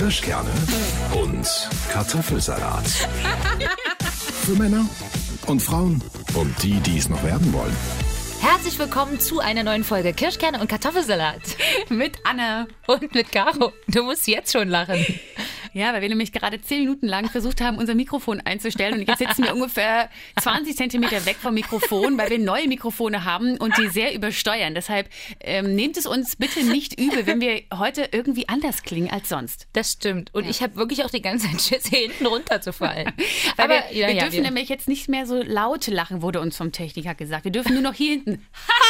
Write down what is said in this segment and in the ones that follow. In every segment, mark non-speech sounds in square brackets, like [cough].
Kirschkerne und Kartoffelsalat. [laughs] Für Männer und Frauen und die, die es noch werden wollen. Herzlich willkommen zu einer neuen Folge Kirschkerne und Kartoffelsalat. [laughs] Mit Anne. Und mit Caro. Du musst jetzt schon lachen. Ja, weil wir nämlich gerade zehn Minuten lang versucht haben, unser Mikrofon einzustellen. Und jetzt sitzen wir ungefähr 20 Zentimeter weg vom Mikrofon, weil wir neue Mikrofone haben und die sehr übersteuern. Deshalb ähm, nehmt es uns bitte nicht übel, wenn wir heute irgendwie anders klingen als sonst. Das stimmt. Und ja. ich habe wirklich auch die ganze Zeit Schiss, hier hinten runterzufallen. [laughs] weil Aber wir, ja, wir ja, dürfen wir. nämlich jetzt nicht mehr so laut lachen, wurde uns vom Techniker gesagt. Wir dürfen nur noch hier hinten. [laughs]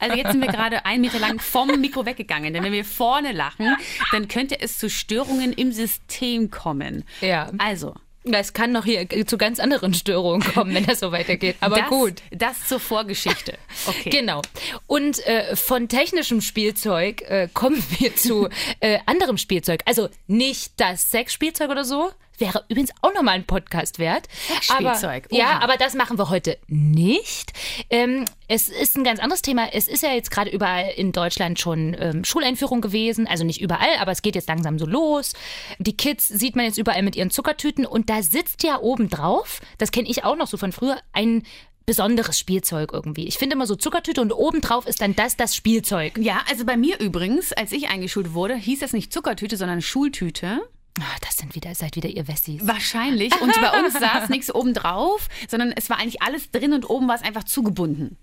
Also jetzt sind wir gerade einen Meter lang vom Mikro weggegangen. Denn wenn wir vorne lachen, dann könnte es zu Störungen im System kommen. Ja. Also. Es kann noch hier zu ganz anderen Störungen kommen, wenn das so weitergeht. Aber das, gut. Das zur Vorgeschichte. Okay. Genau. Und äh, von technischem Spielzeug äh, kommen wir zu äh, anderem Spielzeug. Also nicht das Sexspielzeug oder so, Wäre übrigens auch nochmal ein Podcast wert. Spielzeug. Aber, ja, aber das machen wir heute nicht. Ähm, es ist ein ganz anderes Thema. Es ist ja jetzt gerade überall in Deutschland schon ähm, Schuleinführung gewesen. Also nicht überall, aber es geht jetzt langsam so los. Die Kids sieht man jetzt überall mit ihren Zuckertüten und da sitzt ja oben drauf, das kenne ich auch noch so von früher, ein besonderes Spielzeug irgendwie. Ich finde immer so Zuckertüte und obendrauf ist dann das das Spielzeug. Ja, also bei mir übrigens, als ich eingeschult wurde, hieß das nicht Zuckertüte, sondern Schultüte. Ach, das sind wieder, seid wieder ihr Wessis. Wahrscheinlich. Und bei uns saß nichts oben drauf, sondern es war eigentlich alles drin und oben war es einfach zugebunden.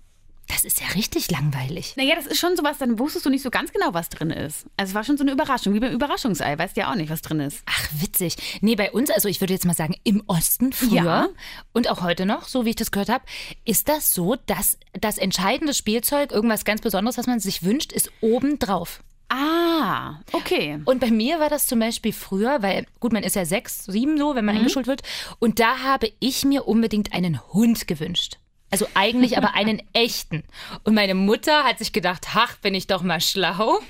Das ist ja richtig langweilig. Naja, das ist schon sowas, dann wusstest du nicht so ganz genau, was drin ist. Also es war schon so eine Überraschung, wie beim Überraschungsei. Weißt ja auch nicht, was drin ist. Ach, witzig. Nee, bei uns, also ich würde jetzt mal sagen, im Osten früher ja. und auch heute noch, so wie ich das gehört habe, ist das so, dass das entscheidende Spielzeug, irgendwas ganz Besonderes, was man sich wünscht, ist oben drauf. Ah, okay. Und bei mir war das zum Beispiel früher, weil, gut, man ist ja sechs, sieben so, wenn man mhm. eingeschult wird. Und da habe ich mir unbedingt einen Hund gewünscht. Also eigentlich aber einen [laughs] echten. Und meine Mutter hat sich gedacht, ach, bin ich doch mal schlau.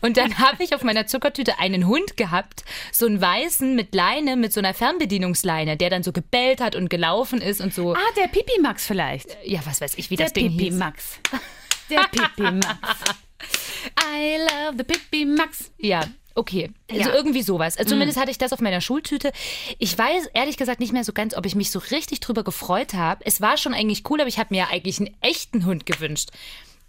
Und dann habe ich auf meiner Zuckertüte einen Hund gehabt, so einen weißen mit Leine, mit so einer Fernbedienungsleine, der dann so gebellt hat und gelaufen ist und so. Ah, der Pipi Max vielleicht. Ja, was weiß ich, wie der das Ding Pipi hieß. Max. Der Pipi Max. [laughs] I love the Pippi Max. Ja, Okay, also ja. irgendwie sowas. Also zumindest mm. hatte ich das auf meiner Schultüte. Ich weiß ehrlich gesagt nicht mehr so ganz, ob ich mich so richtig drüber gefreut habe. Es war schon eigentlich cool, aber ich habe mir eigentlich einen echten Hund gewünscht.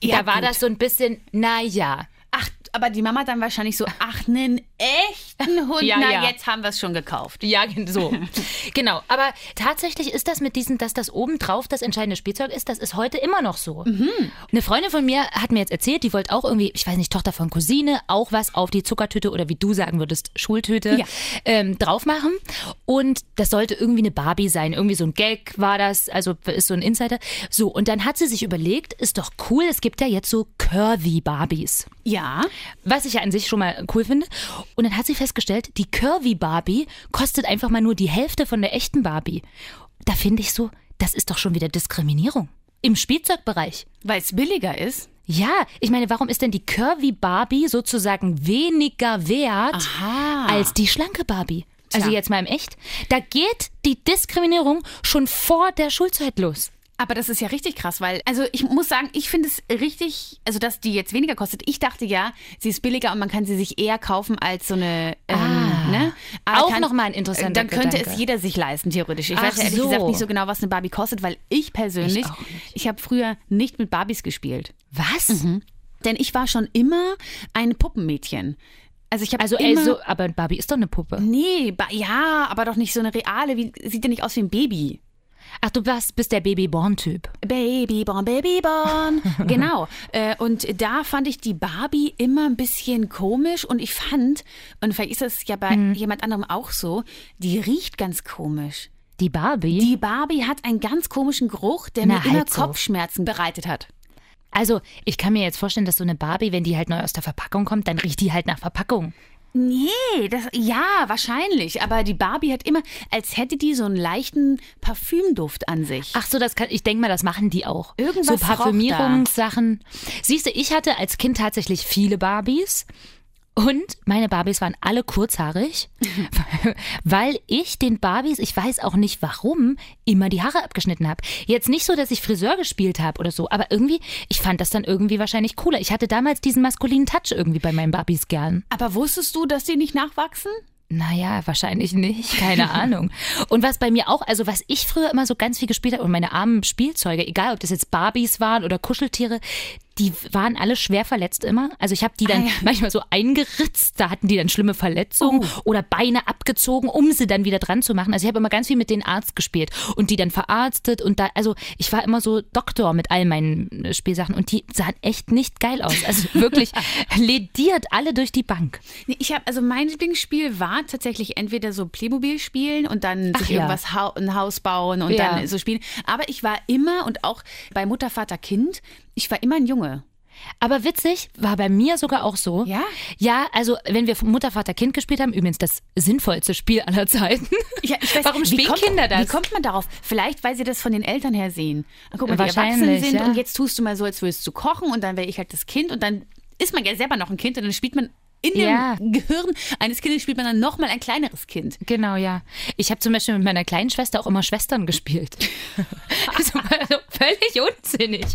Ja, da war gut. das so ein bisschen, naja. Ach, aber die Mama dann wahrscheinlich so, ach, einen echten [laughs] Hund, ja, na, ja. jetzt haben wir es schon gekauft. Ja, so. [laughs] genau. Aber tatsächlich ist das mit diesem, dass das obendrauf das entscheidende Spielzeug ist, das ist heute immer noch so. Mhm. Eine Freundin von mir hat mir jetzt erzählt, die wollte auch irgendwie, ich weiß nicht, Tochter von Cousine, auch was auf die Zuckertüte oder wie du sagen würdest, Schultüte ja. ähm, drauf machen. Und das sollte irgendwie eine Barbie sein. Irgendwie so ein Gag war das, also ist so ein Insider. So, und dann hat sie sich überlegt, ist doch cool, es gibt ja jetzt so Curvy Barbies. Ja. Was ich ja an sich schon mal cool finde. Und dann hat sie festgestellt, die Curvy Barbie kostet einfach mal nur die Hälfte von der echten Barbie. Da finde ich so, das ist doch schon wieder Diskriminierung. Im Spielzeugbereich. Weil es billiger ist? Ja, ich meine, warum ist denn die Curvy Barbie sozusagen weniger wert Aha. als die schlanke Barbie? Also jetzt mal im Echt. Da geht die Diskriminierung schon vor der Schulzeit los. Aber das ist ja richtig krass, weil, also ich muss sagen, ich finde es richtig, also dass die jetzt weniger kostet. Ich dachte ja, sie ist billiger und man kann sie sich eher kaufen als so eine. Ähm, ah, ne? Aber auch nochmal ein interessanter Dann könnte Gedanke. es jeder sich leisten, theoretisch. Ich Ach weiß ja ehrlich so. gesagt nicht so genau, was eine Barbie kostet, weil ich persönlich, ich, ich habe früher nicht mit Barbies gespielt. Was? Mhm. Denn ich war schon immer ein Puppenmädchen. Also ich habe also immer, ey, so, aber Barbie ist doch eine Puppe. Nee, ba ja, aber doch nicht so eine reale, wie, sieht ja nicht aus wie ein Baby. Ach, du warst, bist der Babyborn-Typ. Babyborn, Babyborn. [laughs] genau. Äh, und da fand ich die Barbie immer ein bisschen komisch und ich fand, und vielleicht ist das ja bei mhm. jemand anderem auch so, die riecht ganz komisch. Die Barbie? Die Barbie hat einen ganz komischen Geruch, der Na, mir immer halt so. Kopfschmerzen bereitet hat. Also, ich kann mir jetzt vorstellen, dass so eine Barbie, wenn die halt neu aus der Verpackung kommt, dann riecht die halt nach Verpackung. Nee, das, ja, wahrscheinlich. Aber die Barbie hat immer, als hätte die so einen leichten Parfümduft an sich. Ach so, das kann, ich denke mal, das machen die auch. Irgendwas so. Parfümierungssachen. Siehst du, ich hatte als Kind tatsächlich viele Barbies. Und meine Barbies waren alle kurzhaarig, [laughs] weil ich den Barbies, ich weiß auch nicht warum, immer die Haare abgeschnitten habe. Jetzt nicht so, dass ich Friseur gespielt habe oder so, aber irgendwie, ich fand das dann irgendwie wahrscheinlich cooler. Ich hatte damals diesen maskulinen Touch irgendwie bei meinen Barbies gern. Aber wusstest du, dass die nicht nachwachsen? Naja, wahrscheinlich nicht, keine [laughs] Ahnung. Und was bei mir auch, also was ich früher immer so ganz viel gespielt habe und meine armen Spielzeuge, egal ob das jetzt Barbies waren oder Kuscheltiere, die waren alle schwer verletzt immer. Also ich habe die dann Ah, ja. manchmal so eingeritzt, da hatten die dann schlimme Verletzungen Oh. oder Beine abgezogen, um sie dann wieder dran zu machen. Also ich habe immer ganz viel mit den Arzt gespielt und die dann verarztet und da, also ich war immer so Doktor mit all meinen äh, Spielsachen und die sahen echt nicht geil aus. Also [laughs] wirklich lediert alle durch die Bank. Nee, Ich habe also mein Lieblingsspiel war tatsächlich entweder so Playmobil spielen und dann Ach sich ja. irgendwas hau ein Haus bauen und Ja. dann so spielen. Aber ich war immer und auch bei Mutter, Vater, Kind, ich war immer ein Junge. Aber witzig, war bei mir sogar auch so. Ja? Ja, also wenn wir Mutter, Vater, Kind gespielt haben, übrigens das sinnvollste Spiel aller Zeiten. Ja, ich weiß, Warum spielen kommt, Kinder das? Wie kommt man darauf? Vielleicht, weil sie das von den Eltern her sehen. Guck mal, die erwachsen sind ja. und jetzt tust du mal so, als würdest du kochen und dann wäre ich halt das Kind und dann ist man ja selber noch ein Kind und dann spielt man in dem Ja. Gehirn eines Kindes spielt man dann nochmal ein kleineres Kind. Genau, ja. Ich habe zum Beispiel mit meiner kleinen Schwester auch immer Schwestern gespielt. [laughs] also, also völlig unsinnig.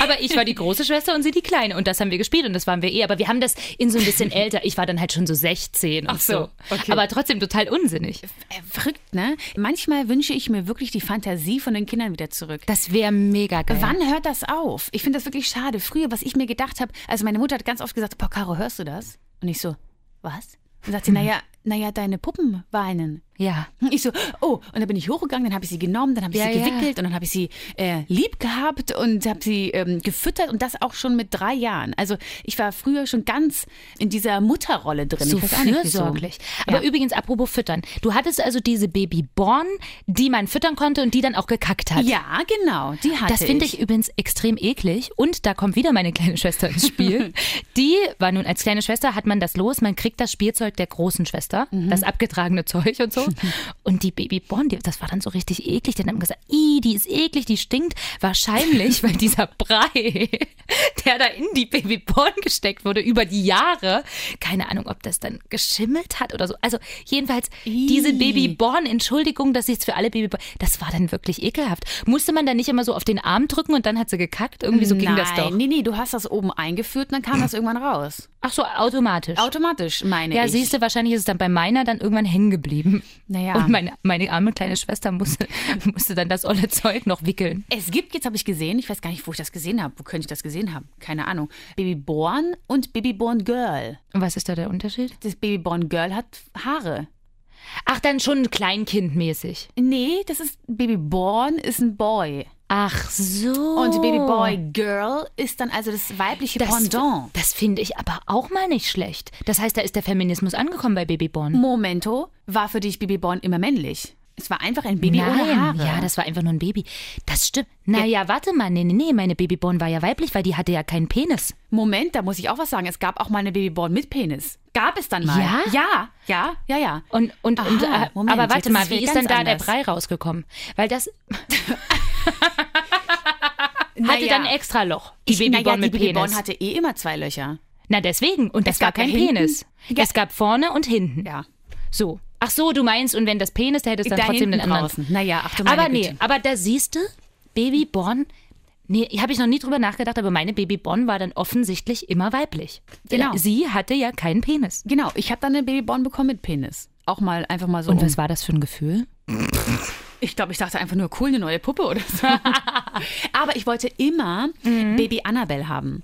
Aber ich war die große Schwester und sie die kleine. Und das haben wir gespielt und das waren wir eh. Aber wir haben das in so ein bisschen [laughs] älter. Ich war dann halt schon so 16 und Ach so, so. okay. Aber trotzdem total unsinnig. Äh, Verrückt, ne? Manchmal wünsche ich mir wirklich die Fantasie von den Kindern wieder zurück. Das wäre mega geil. Wann hört das auf? Ich finde das wirklich schade. Früher, was ich mir gedacht habe, also meine Mutter hat ganz oft gesagt, boah, Caro, hörst du das? Und ich so, was? Und sagt sie, naja, naja, deine Puppen weinen. Ja. Ich so, oh, und dann bin ich hochgegangen, dann habe ich sie genommen, dann habe ich Ja, sie ja. gewickelt und dann habe ich sie äh, lieb gehabt und habe sie ähm, gefüttert und das auch schon mit drei Jahren. Also ich war früher schon ganz in dieser Mutterrolle drin. So ich fürsorglich. Aber Ja. übrigens, apropos füttern. Du hattest also diese Babyborn, die man füttern konnte und die dann auch gekackt hat. Ja, genau, die hatte Das finde ich übrigens extrem eklig. Und da kommt wieder meine kleine Schwester ins Spiel. [laughs] Die war nun als kleine Schwester, hat man das los, man kriegt das Spielzeug der großen Schwester, Mhm. das abgetragene Zeug und so. [laughs] Und die Babyborn, die, das war dann so richtig eklig. Die haben gesagt, i, die ist eklig, die stinkt. Wahrscheinlich, weil dieser Brei, [laughs] der da in die Babyborn gesteckt wurde über die Jahre, keine Ahnung, ob das dann geschimmelt hat oder so. Also jedenfalls, diese Ih. Babyborn, Entschuldigung, dass ich jetzt für alle Babyborn, das war dann wirklich ekelhaft. Musste man da nicht immer so auf den Arm drücken und dann hat sie gekackt? Irgendwie so ging Nein, das doch. nee, nee, du hast das oben eingeführt und dann kam [clears throat] das irgendwann raus. Ach so, automatisch. Automatisch, meine ja, ich. siehst du, wahrscheinlich ist es dann bei meiner dann irgendwann hängen geblieben. Naja. Und meine, meine arme kleine Schwester musste, [laughs] musste dann das olle Zeug noch wickeln. Es gibt, jetzt habe ich gesehen, ich weiß gar nicht, wo ich das gesehen habe. Wo könnte ich das gesehen haben? Keine Ahnung. Babyborn und Babyborn Girl. Und was ist da der Unterschied? Das Babyborn Girl hat Haare. Ach, dann schon kleinkindmäßig. Nee, das ist Babyborn ist ein Boy. Ach so. Und Babyboy Girl ist dann also das weibliche das, Pendant. das finde ich aber auch mal nicht schlecht. Das heißt, da ist der Feminismus angekommen bei Babyborn. Momento war für dich Babyborn immer männlich. Es war einfach ein Baby ohne Haare. ja, das war einfach nur ein Baby. Das stimmt. Naja, warte mal, nee, nee, nee, meine Babyborn war ja weiblich, weil die hatte ja keinen Penis. Moment, da muss ich auch was sagen. Es gab auch mal eine Babyborn mit Penis. Gab es dann mal. Ja? Ja, ja, ja, ja. Und, und, und Aha, äh, Moment, aber warte mal, wie ist denn da der anders. Brei rausgekommen? Weil das [laughs] hatte Naja. dann ein extra Loch. Die Babyborn naja, mit die Babyborn Penis. hatte eh immer zwei Löcher. Na deswegen. Und das Es war gab ja kein hinten- Penis. Ja. Es gab vorne und hinten. Ja. So. Ach so, du meinst, und wenn das Penis, da hättest du dann Da trotzdem den anderen. draußen. Naja, ach du meine Aber nee, Güte. aber da siehst du, Babyborn, nee, habe ich noch nie drüber nachgedacht, aber meine Babyborn war dann offensichtlich immer weiblich. Genau. Sie hatte ja keinen Penis. Genau, ich habe dann eine Babyborn bekommen mit Penis. Auch mal einfach mal so. Und um- was war das für ein Gefühl? [laughs] Ich glaube, ich dachte einfach nur, cool, eine neue Puppe oder so. [laughs] Aber ich wollte immer Baby Annabelle haben.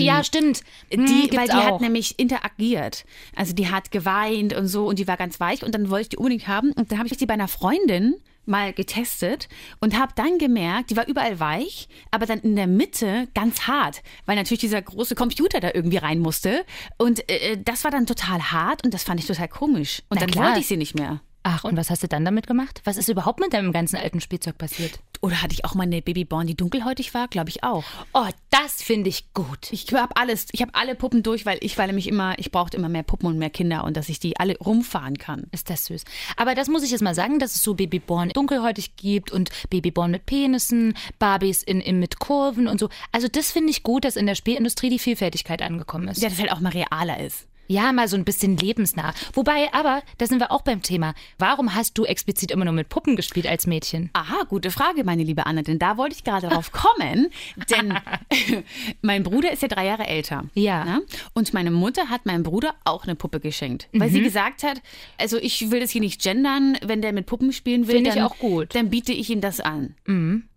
Ja, stimmt. Die, Hm, weil die auch. hat nämlich interagiert. Also die hat geweint und so und die war ganz weich und dann wollte ich die unbedingt haben. Und dann habe ich die bei einer Freundin mal getestet und habe dann gemerkt, die war überall weich, aber dann in der Mitte ganz hart, weil natürlich dieser große Computer da irgendwie rein musste. Und äh, das war dann total hart und das fand ich total komisch. Und Na dann klar. wollte ich sie nicht mehr. Ach, und was hast du dann damit gemacht? Was ist überhaupt mit deinem ganzen alten Spielzeug passiert? Oder hatte ich auch mal eine Babyborn, die dunkelhäutig war? Glaube ich auch. Oh, das finde ich gut. Ich habe alles, ich habe alle Puppen durch, weil ich war nämlich immer, ich brauchte immer mehr Puppen und mehr Kinder und dass ich die alle rumfahren kann. Ist das süß. Aber das muss ich jetzt mal sagen, dass es so Babyborn dunkelhäutig gibt und Babyborn mit Penissen, Barbies in, in, mit Kurven und so. Also das finde ich gut, dass in der Spielindustrie die Vielfältigkeit angekommen ist. Ja, dass halt auch mal realer ist. Ja, mal so ein bisschen lebensnah. Wobei, aber, da sind wir auch beim Thema. Warum hast du explizit immer nur mit Puppen gespielt als Mädchen? Aha, gute Frage, meine liebe Anne, denn da wollte ich gerade drauf [laughs] kommen. denn [laughs] mein Bruder ist ja drei Jahre älter. Ja. Ne? Und meine Mutter hat meinem Bruder auch eine Puppe geschenkt. Weil Mhm. sie gesagt hat, also ich will das hier nicht gendern, wenn der mit Puppen spielen will, Finde ich auch gut. dann biete ich ihm das an.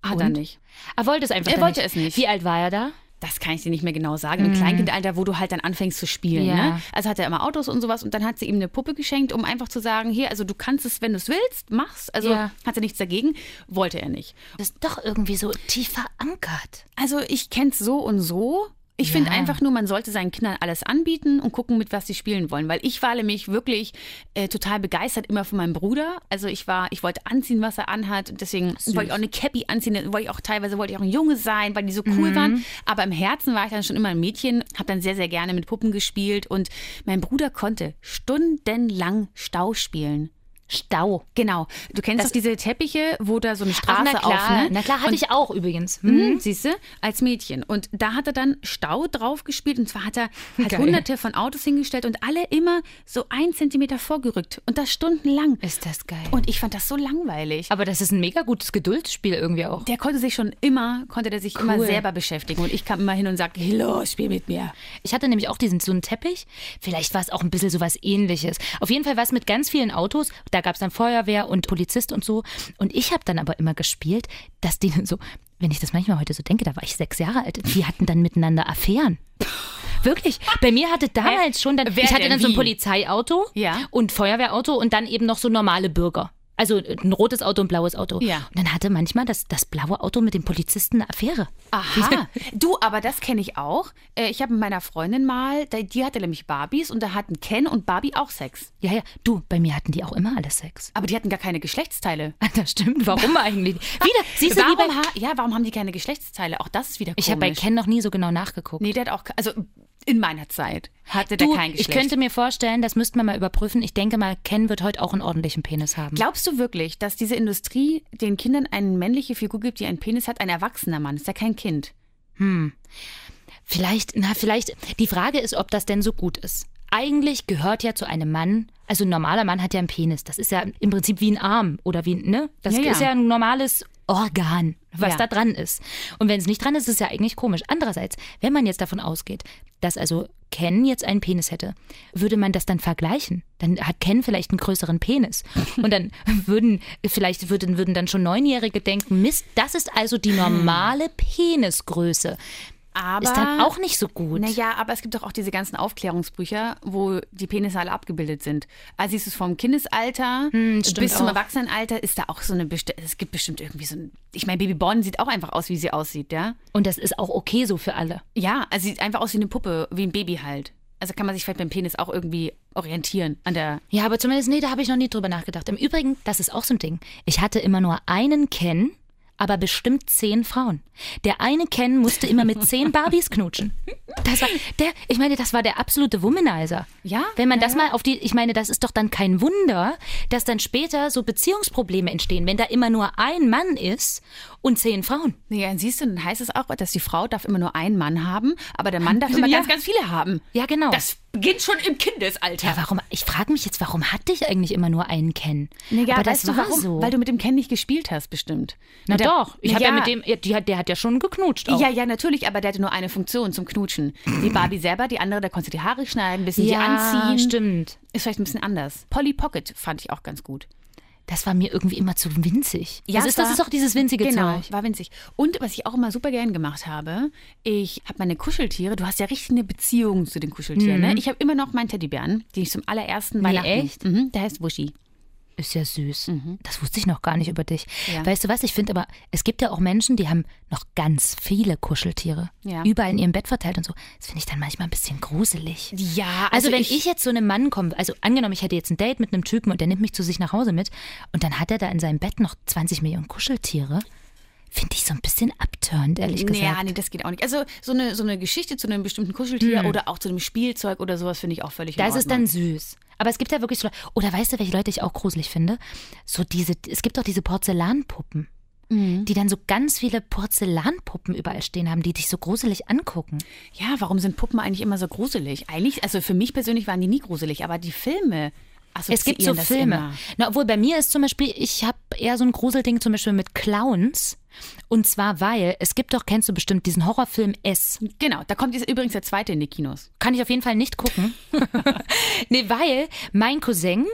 Hat er Und? nicht. Er wollte es einfach Er wollte es nicht. Wie alt war er da? Das kann ich dir nicht mehr genau sagen. Im Kleinkindalter, wo du halt dann anfängst zu spielen. Mhm. Ja. Ne? Also hat er immer Autos und sowas und dann hat sie ihm eine Puppe geschenkt, um einfach zu sagen, hier, also du kannst es, wenn du es willst, mach's. Also Ja. hat er nichts dagegen, wollte er nicht. Das ist doch irgendwie so tief verankert. Also ich kenn's so und so. Ich finde Ja. einfach nur, man sollte seinen Kindern alles anbieten und gucken, mit was sie spielen wollen. Weil ich war nämlich wirklich äh, total begeistert immer von meinem Bruder. Also ich war, ich wollte anziehen, was er anhat. Und deswegen wollte ich auch eine Cappy anziehen. Wollte ich auch teilweise wollte ich auch ein Junge sein, weil die so cool waren. Aber im Herzen war ich dann schon immer ein Mädchen, habe dann sehr, sehr gerne mit Puppen gespielt. Und mein Bruder konnte stundenlang Stau spielen. Stau. Genau. Du kennst doch diese Teppiche, wo da so eine Ach, Straße na klar, auf, ne? na klar, hatte Und ich auch übrigens. Hm? Mhm, siehst du, als Mädchen. Und da hat er dann Stau drauf gespielt. Und zwar hat er [laughs] Geil. hunderte von Autos hingestellt und alle immer so ein Zentimeter vorgerückt. Und das stundenlang. Ist das geil. Und ich fand das so langweilig. aber das ist ein mega gutes Geduldsspiel irgendwie auch. Der konnte sich schon immer, konnte der sich immer Cool. selber beschäftigen. Und ich kam immer hin und sagte, hey, los, spiel mit mir. Ich hatte nämlich auch diesen so einen Teppich. Vielleicht war es auch ein bisschen so was ähnliches. Auf jeden Fall war es mit ganz vielen Autos. Da gab es dann Feuerwehr und Polizist und so. Und ich habe dann aber immer gespielt, dass die so, wenn ich das manchmal heute so denke, da war ich sechs Jahre alt, die hatten dann miteinander Affären. Wirklich. Bei mir hatte damals schon dann, Wer ich hatte dann so ein wie? Polizeiauto Ja. und Feuerwehrauto und dann eben noch so normale Bürger. Also ein rotes Auto und ein blaues Auto. Ja. Und dann hatte manchmal das, das blaue Auto mit dem Polizisten eine Affäre. Aha. [laughs] Du, aber das kenne ich auch. Äh, Ich habe mit meiner Freundin mal, die die hatte nämlich Barbies und da hatten Ken und Barbie auch Sex. Ja, ja. Du, bei mir hatten die auch immer alle Sex. Aber die hatten gar keine Geschlechtsteile. [laughs] Das stimmt. Warum eigentlich? [laughs] Wieder, siehst du, wie bei, Warum, ha ja, warum haben die keine Geschlechtsteile? Auch das ist wieder komisch. ich habe bei Ken noch nie so genau nachgeguckt. Nee, der hat auch, also in meiner Zeit hatte der du, kein ich Geschlecht. könnte mir vorstellen, das müssten wir mal überprüfen. Ich denke mal, Ken wird heute auch einen ordentlichen Penis haben. Glaubst du wirklich, dass diese Industrie den Kindern eine männliche Figur gibt, die einen Penis hat? Ein erwachsener Mann, ist ja kein Kind. Vielleicht, na, vielleicht, die Frage ist, ob das denn so gut ist. Eigentlich gehört ja zu einem Mann, also ein normaler Mann hat ja einen Penis. Das ist ja im Prinzip wie ein Arm oder wie, ne? Das Ja, ja. ist ja ein normales Organ, was Ja. da dran ist. Und wenn es nicht dran ist, ist es ja eigentlich komisch. Andererseits, wenn man jetzt davon ausgeht, dass also Ken jetzt einen Penis hätte, würde man das dann vergleichen. Dann hat Ken vielleicht einen größeren Penis. [laughs] Und dann würden, vielleicht würden, würden dann schon Neunjährige denken, Mist, das ist also die normale Penisgröße. Aber Ist dann auch nicht so gut. Naja, aber es gibt doch auch diese ganzen Aufklärungsbücher, wo die Penisse alle abgebildet sind. Also siehst du es vom Kindesalter Hm, bis zum auch. Erwachsenenalter ist da auch so eine besti es gibt bestimmt irgendwie so ein ich meine Baby Bonn sieht auch einfach aus, wie sie aussieht, ja? Und das ist auch okay so für alle. Ja, also sieht einfach aus wie eine Puppe, wie ein Baby halt. Also kann man sich vielleicht beim Penis auch irgendwie orientieren an der Ja, aber zumindest, nee, da habe ich noch nie drüber nachgedacht. Im Übrigen, das ist auch so ein Ding. Ich hatte immer nur einen Ken, aber bestimmt zehn Frauen. Der eine Ken musste immer mit zehn [laughs] Barbies knutschen. Das war der, ich meine, das war der absolute Womanizer. Ja, Wenn man ja, das ja. mal auf die, ich meine, das ist doch dann kein Wunder, dass dann später so Beziehungsprobleme entstehen, wenn da immer nur ein Mann ist und zehn Frauen. Ja, dann siehst du, dann heißt es auch, dass die Frau darf immer nur einen Mann haben, aber der Mann darf immer Ja. ganz, ganz viele haben. Ja, genau. Das beginnt schon im Kindesalter. ja, warum? Ich frage mich jetzt, warum hatte ich eigentlich immer nur einen Ken? Ja, aber weißt das du war warum? so. Weil du mit dem Ken nicht gespielt hast, bestimmt. Na der- doch, ich habe ja. ja mit dem, ja, die hat- der hat ja schon geknutscht. Auch. Ja, ja, natürlich, aber der hatte nur eine Funktion zum Knutschen. Die Barbie selber, die andere, da konntest du die Haare schneiden, ein bisschen die anziehen. stimmt. Ist vielleicht ein bisschen anders. Polly Pocket fand ich auch ganz gut. Das war mir irgendwie immer zu winzig. Ja, das ist, das war- ist auch dieses winzige Genau, Zeug. war winzig. Und was ich auch immer super gern gemacht habe, ich habe meine Kuscheltiere, du hast ja richtig eine Beziehung zu den Kuscheltieren, ne? Ich habe immer noch meinen Teddybären, den ich zum allerersten Weihnachten. echt? Mhm, der heißt Wuschi. Ist ja süß. Das wusste ich noch gar nicht über dich. Mhm. Ja. Weißt du was? Ich finde aber, es gibt ja auch Menschen, die haben noch ganz viele Kuscheltiere. Ja. Überall in ihrem Bett verteilt und so. Das finde ich dann manchmal ein bisschen gruselig. Ja, Also, wenn ich, jetzt so einem Mann komme, also angenommen, ich hätte jetzt ein Date mit einem Typen und der nimmt mich zu sich nach Hause mit und dann hat er da in seinem Bett noch 20 Millionen Kuscheltiere, finde ich so ein bisschen abturnt, ehrlich gesagt. Ja, nee, das geht auch nicht. Also so eine, so eine Geschichte zu einem bestimmten Kuscheltier oder auch zu einem Spielzeug oder sowas finde ich auch völlig Das ist Ordnung. dann süß. Aber es gibt ja wirklich so. Oder weißt du, welche Leute ich auch gruselig finde? So diese, es gibt doch diese Porzellanpuppen. die dann so ganz viele Porzellanpuppen überall stehen haben, die dich so gruselig angucken. Ja, warum sind Puppen eigentlich immer so gruselig? Eigentlich, also für mich persönlich waren die nie gruselig, aber die Filme. Es gibt so Filme. Na, obwohl bei mir ist zum Beispiel, ich habe eher so ein Gruselding zum Beispiel mit Clowns. Und zwar, weil es gibt doch, kennst du bestimmt diesen Horrorfilm S. Genau, da kommt jetzt übrigens der zweite in die Kinos. Kann ich auf jeden Fall nicht gucken. [laughs] nee, weil mein Cousin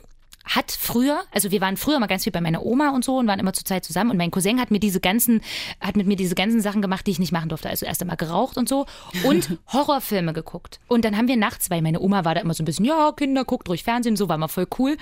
hat früher, also wir waren früher mal ganz viel bei meiner Oma und so und waren immer zur Zeit zusammen und mein Cousin hat mir diese ganzen, hat mit mir diese ganzen Sachen gemacht, die ich nicht machen durfte. Also erst einmal geraucht und so und [laughs] Horrorfilme geguckt. Und dann haben wir nachts, weil meine Oma war da immer so ein bisschen, ja, Kinder, guckt ruhig Fernsehen, so war mal voll cool.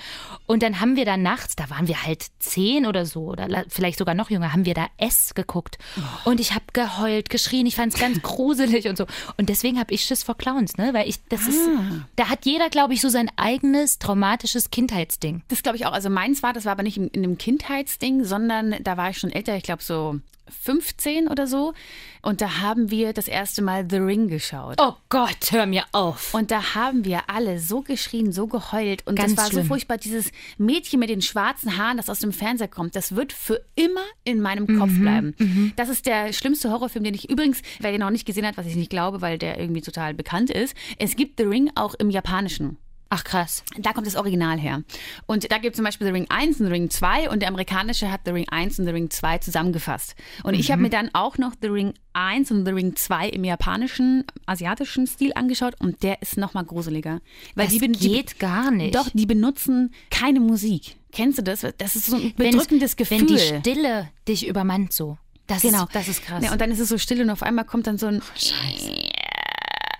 Und dann haben wir da nachts, da waren wir halt zehn oder so oder vielleicht sogar noch jünger, haben wir da S geguckt. Und ich habe geheult, geschrien, ich fand es ganz [laughs] gruselig und so. Und deswegen habe ich Schiss vor Clowns, ne? Weil ich, das ist, da hat jeder, glaube ich, so sein eigenes traumatisches Kindheitsding. Das glaube ich auch. Also meins war, das war aber nicht in, in einem Kindheitsding, sondern da war ich schon älter, ich glaube so 15 oder so. Und da haben wir das erste Mal The Ring geschaut. Oh Gott, hör mir auf. Und da haben wir alle so geschrien, so geheult. Und Ganz das war schlimm. so furchtbar. Dieses Mädchen mit den schwarzen Haaren, das aus dem Fernseher kommt, das wird für immer in meinem Kopf Mhm, bleiben. Das ist der schlimmste Horrorfilm, den ich übrigens, wer den noch nicht gesehen hat, was ich nicht glaube, weil der irgendwie total bekannt ist. Es gibt The Ring auch im Japanischen. Ach krass. Da kommt das Original her. Und da gibt es zum Beispiel The Ring 1 und The Ring 2 und der amerikanische hat The Ring 1 und The Ring 2 zusammengefasst. Und ich Mhm. habe mir dann auch noch The Ring 1 und The Ring 2 im japanischen, asiatischen Stil angeschaut und der ist nochmal gruseliger. Weil Das die, ben- die, geht gar nicht. Doch, die benutzen keine Musik. Kennst du das? Das ist so ein bedrückendes Gefühl. Wenn die Stille dich übermannt so. Das Genau. ist, das ist krass. Ja, und dann ist es so still und auf einmal kommt dann so ein.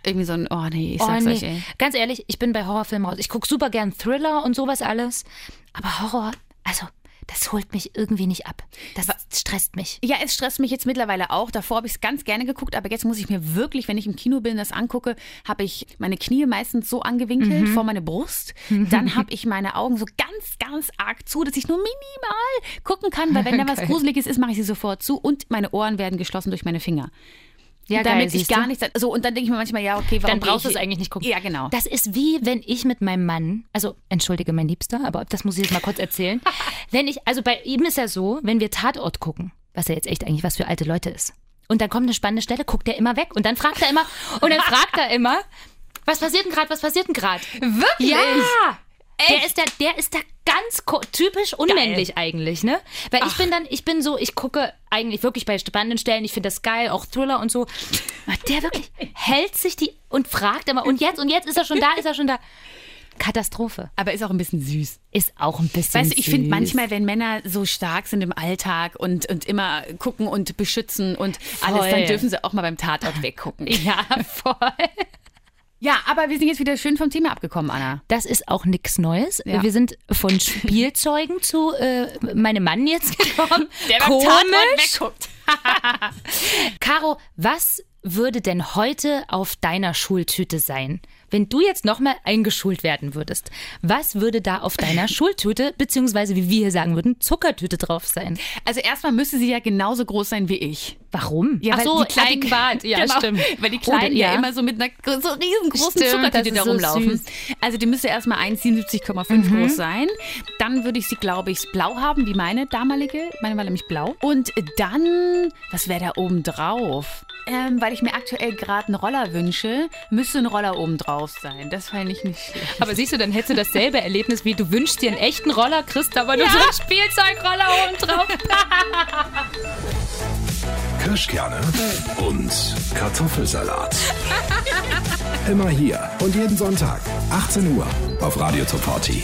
Irgendwie so ein, oh nee, ich Oh, sag's nee. euch, ey. Ganz ehrlich, ich bin bei Horrorfilmen raus. Ich gucke super gern Thriller und sowas alles. Aber Horror, also, das holt mich irgendwie nicht ab. Das stresst mich. Ja, es stresst mich jetzt mittlerweile auch. Davor habe ich es ganz gerne geguckt, aber jetzt muss ich mir wirklich, wenn ich im Kino bin, das angucke, habe ich meine Knie meistens so angewinkelt vor meine Brust. Dann habe [laughs] ich meine Augen so ganz, ganz arg zu, dass ich nur minimal gucken kann, weil wenn da [laughs] was. Gruseliges ist, mache ich sie sofort zu und meine Ohren werden geschlossen durch meine Finger. Ja, damit ich siehst du? gar nichts. So, und dann denke ich mir manchmal, ja, okay, warum Dann brauchst du es ich- eigentlich nicht gucken. Ja, genau. Das ist wie, wenn ich mit meinem Mann, also entschuldige mein Liebster, aber das muss ich jetzt mal kurz erzählen. [laughs] wenn ich, also bei ihm ist ja so, wenn wir Tatort gucken, was ja jetzt echt eigentlich was für alte Leute ist. Und dann kommt eine spannende Stelle, guckt er immer weg und dann fragt er immer, und dann fragt er immer, was passiert denn gerade, was passiert denn gerade? Wirklich? Ja! Der ist da, der ist da ganz typisch unmännlich eigentlich, ne? Weil ich bin dann, ich bin so, ich gucke eigentlich wirklich bei spannenden Stellen, ich finde das geil, auch Thriller und so. Aber der wirklich [laughs] hält sich die und fragt immer, und jetzt, und jetzt ist er schon da, ist er schon da. Katastrophe. Aber ist auch ein bisschen süß. Ist auch ein bisschen. Weißt du, ich finde manchmal, wenn Männer so stark sind im Alltag und, und immer gucken und beschützen und alles, Voll. dann dürfen sie auch mal beim Tatort weggucken. Ja, [laughs] voll. Ja, aber wir sind jetzt wieder schön vom Thema abgekommen, Anna. Das ist auch nichts Neues. Ja. Wir sind von Spielzeugen zu äh, meinem Mann jetzt [laughs] gekommen. Tatort wegguckt. [laughs] Caro, was würde denn heute auf deiner Schultüte sein? Wenn du jetzt nochmal eingeschult werden würdest, was würde da auf deiner [laughs] Schultüte, beziehungsweise wie wir hier sagen würden, Zuckertüte drauf sein? Also erstmal müsste sie ja genauso groß sein wie ich. Warum? Ja, Ach weil so, die Kleinen, adäquat. Ja, [laughs] genau, stimmt. Weil die Kleinen Oder- ja. ja. immer so mit einer so riesengroßen Stimmt, Zuckertüte da so rumlaufen. süß. also die müsste erstmal 1,77,5 groß sein. Dann würde ich sie, glaube ich, blau haben, wie meine damalige. Meine war nämlich blau. Und dann, was wäre da oben drauf? Ähm, weil ich mir aktuell gerade einen Roller wünsche, müsste ein Roller oben drauf sein. Das fände ich nicht schlecht. Aber siehst du, dann hättest du dasselbe Erlebnis wie du wünschst dir einen echten Roller, kriegst aber nur so einen Spielzeugroller oben drauf. [laughs] Kirschkerne und Kartoffelsalat. [laughs] Immer hier und jeden Sonntag, 18 Uhr auf Radio Top Party.